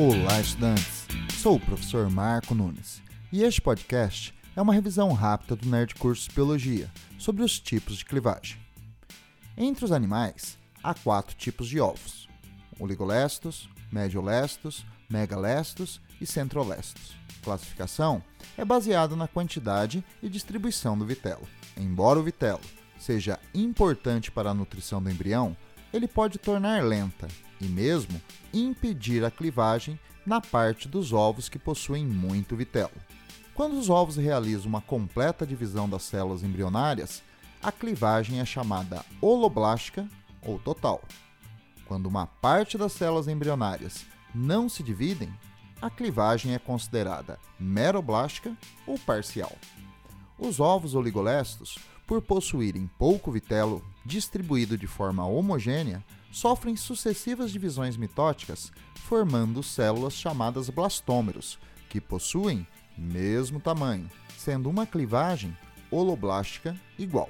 Olá, estudantes! Sou o professor Marco Nunes e este podcast é uma revisão rápida do Nerd Cursos Biologia sobre os tipos de clivagem. Entre os animais, há quatro tipos de ovos: oligolestos, mediolestos, megalestos e centrolestos. A classificação é baseada na quantidade e distribuição do vitelo. Embora o vitelo seja importante para a nutrição do embrião, ele pode tornar lenta e mesmo impedir a clivagem na parte dos ovos que possuem muito vitelo. Quando os ovos realizam uma completa divisão das células embrionárias, a clivagem é chamada holoblástica ou total. Quando uma parte das células embrionárias não se dividem, a clivagem é considerada meroblástica ou parcial. Os ovos oligolestos, por possuírem pouco vitelo distribuído de forma homogênea, sofrem sucessivas divisões mitóticas, formando células chamadas blastômeros, que possuem mesmo tamanho, sendo uma clivagem holoblástica igual.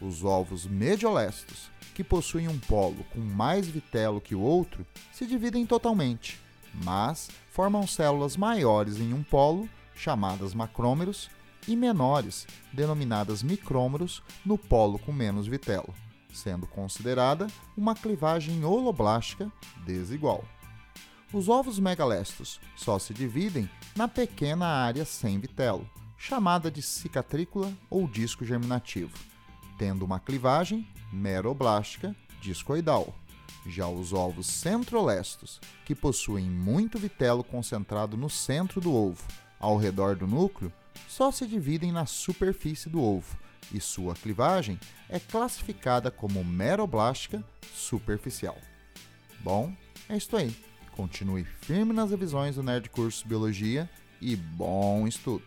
Os ovos mediolestos, que possuem um polo com mais vitelo que o outro, se dividem totalmente, mas formam células maiores em um polo, chamadas macrômeros, e menores, denominadas micrômeros, no polo com menos vitelo, sendo considerada uma clivagem holoblástica desigual. Os ovos megalestos só se dividem na pequena área sem vitelo, chamada de cicatrícula ou disco germinativo, tendo uma clivagem meroblástica discoidal. Já os ovos centrolestos, que possuem muito vitelo concentrado no centro do ovo, ao redor do núcleo, só se dividem na superfície do ovo e sua clivagem é classificada como meroblástica superficial. Bom, é isso aí. Continue firme nas revisões do Nerd Curso Biologia e bom estudo!